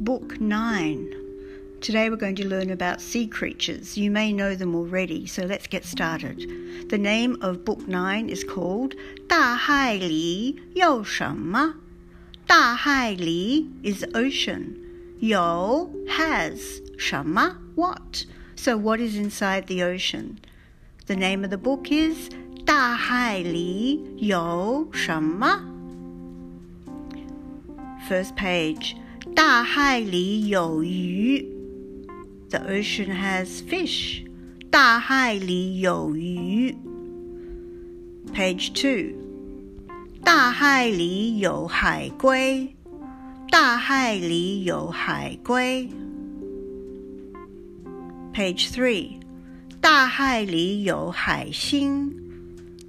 Book 9. Today we're going to learn about sea creatures. You may know them already, so let's get started. The name of Book 9 is called 大海里有什么?大海里 is ocean. 有 has 什么 what. So what is inside the ocean? The name of the book is 大海里有什么? First page. 大海里有鱼。The ocean has fish. 大海里有鱼。Page two. 大海里有海龟。大海里有海龟。Page three. 大海里有海星。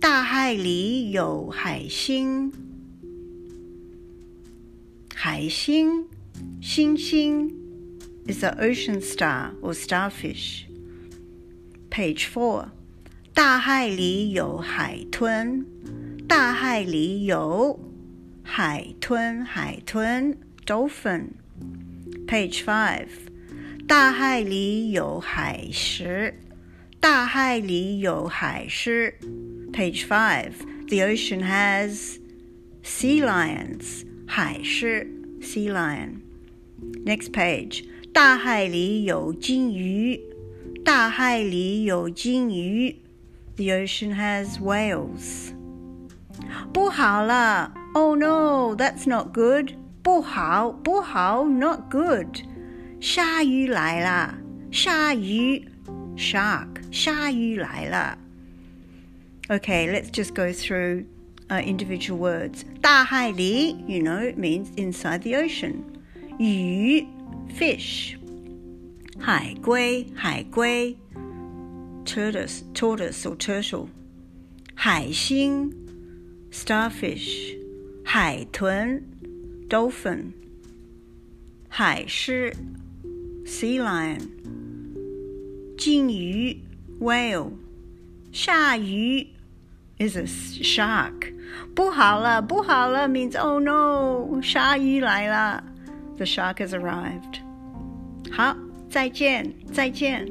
大海里有海星。海星。Xing Xing is the ocean star or starfish. Page 4. 大海里有海豚。大海里有海豚，海豚 dolphin. Page 5. 大海里有海狮。大海里有海狮 Page 5. The ocean has sea lions. 海狮 sea lion. Next page. 大海里有鲸鱼。大海里有鲸鱼。The ocean has whales. 不好了。Oh no, that's not good. 不好，不好，not good。鲨鱼来了。鲨鱼，shark。鲨鱼来了。Okay, let's just go through uh, individual words. 大海里, you know, means inside the ocean. 鱼 fish，海龟海龟，tortoise tortoise or turtle，海星 starfish，海豚 dolphin，海狮 sea lion，金鱼 whale，鲨鱼 is a shark。不好了，不好了 means oh no，鲨鱼来了。 the shark has arrived. 好，再见，再见。